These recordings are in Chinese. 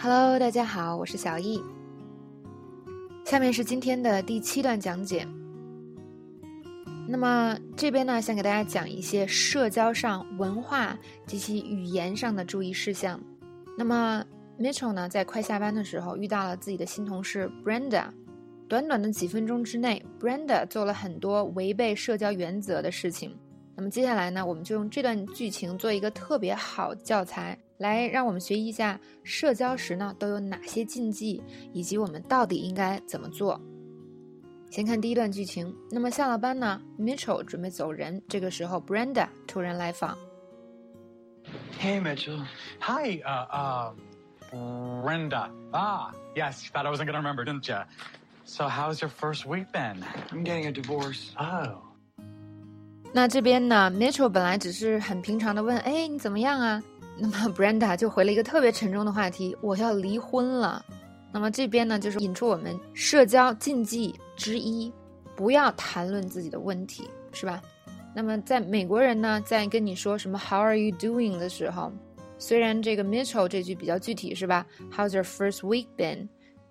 Hello，大家好，我是小易。下面是今天的第七段讲解。那么这边呢，想给大家讲一些社交上、文化及其语言上的注意事项。那么 Mitchell 呢，在快下班的时候遇到了自己的新同事 Brenda。短短的几分钟之内，Brenda 做了很多违背社交原则的事情。那么接下来呢，我们就用这段剧情做一个特别好的教材，来让我们学习一下社交时呢都有哪些禁忌，以及我们到底应该怎么做。先看第一段剧情。那么下了班呢，Mitchell 准备走人，这个时候 Brenda 突然来访。Hey Mitchell. Hi, uh, uh, Brenda. Ah, yes, you thought I wasn't gonna remember, didn't you? So how's your first week been? I'm getting a divorce. Oh. 那这边呢，Mitchell 本来只是很平常的问，哎，你怎么样啊？那 么 Brenda 就回了一个特别沉重的话题，我要离婚了。那么这边呢，就是引出我们社交禁忌之一，不要谈论自己的问题，是吧？那么在美国人呢，在跟你说什么 How are you doing 的时候，虽然这个 Mitchell 这句比较具体，是吧？How's your first week been？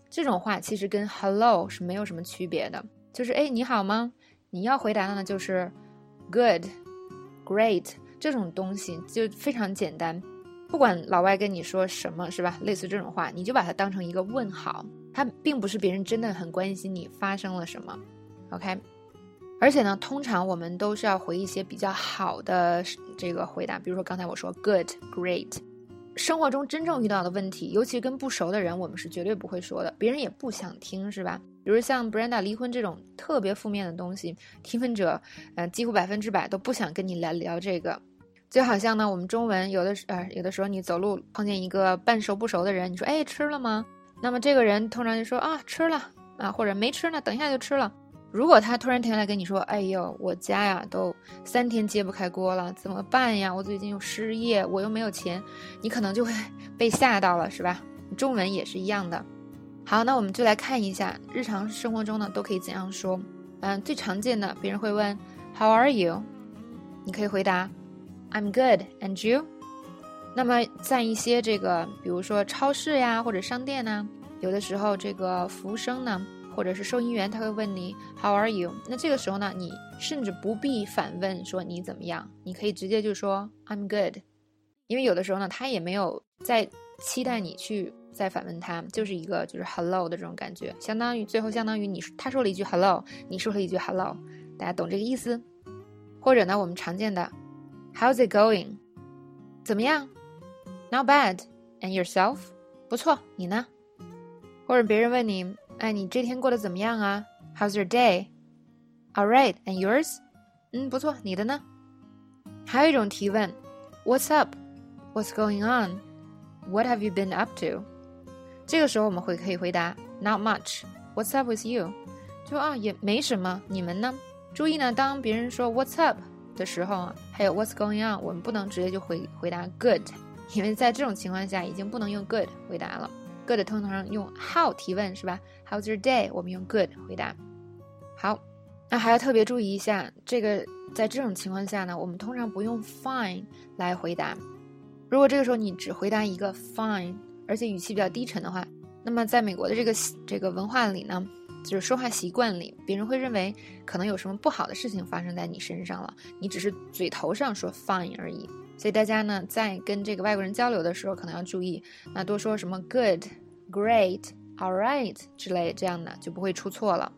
这种话其实跟 Hello 是没有什么区别的，就是哎，你好吗？你要回答的呢，就是。Good, great，这种东西就非常简单。不管老外跟你说什么，是吧？类似这种话，你就把它当成一个问号。它并不是别人真的很关心你发生了什么。OK，而且呢，通常我们都是要回一些比较好的这个回答，比如说刚才我说 Good, great。生活中真正遇到的问题，尤其跟不熟的人，我们是绝对不会说的，别人也不想听，是吧？比如像 Brenda 离婚这种特别负面的东西，提问者，呃，几乎百分之百都不想跟你来聊这个。就好像呢，我们中文有的时，呃，有的时候你走路碰见一个半熟不熟的人，你说，哎，吃了吗？那么这个人通常就说啊，吃了啊，或者没吃呢，等一下就吃了。如果他突然停下来跟你说：“哎呦，我家呀都三天揭不开锅了，怎么办呀？我最近又失业，我又没有钱。”你可能就会 被吓到了，是吧？中文也是一样的。好，那我们就来看一下日常生活中呢都可以怎样说。嗯，最常见的，别人会问 “How are you？” 你可以回答 “I'm good, and you？” 那么在一些这个，比如说超市呀或者商店呢，有的时候这个服务生呢。或者是收银员，他会问你 How are you？那这个时候呢，你甚至不必反问说你怎么样，你可以直接就说 I'm good，因为有的时候呢，他也没有在期待你去再反问他，就是一个就是 Hello 的这种感觉，相当于最后相当于你他说了一句 Hello，你说了一句 Hello，大家懂这个意思？或者呢，我们常见的 How's it going？怎么样？Not bad，and yourself？不错，你呢？或者别人问你。哎，你这天过得怎么样啊？How's your day? All right, and yours? 嗯，不错，你的呢？还有一种提问，What's up? What's going on? What have you been up to? 这个时候我们会可以回答 Not much. What's up with you? 就啊，也没什么。你们呢？注意呢，当别人说 What's up 的时候，还有 What's going on，我们不能直接就回回答 Good，因为在这种情况下已经不能用 Good 回答了。Good 通常用 How 提问是吧？How's your day？我们用 Good 回答。好，那还要特别注意一下，这个在这种情况下呢，我们通常不用 Fine 来回答。如果这个时候你只回答一个 Fine，而且语气比较低沉的话，那么在美国的这个这个文化里呢，就是说话习惯里，别人会认为可能有什么不好的事情发生在你身上了。你只是嘴头上说 Fine 而已。所以大家呢，在跟这个外国人交流的时候，可能要注意，那多说什么 good、great、all right 之类这样的，就不会出错了。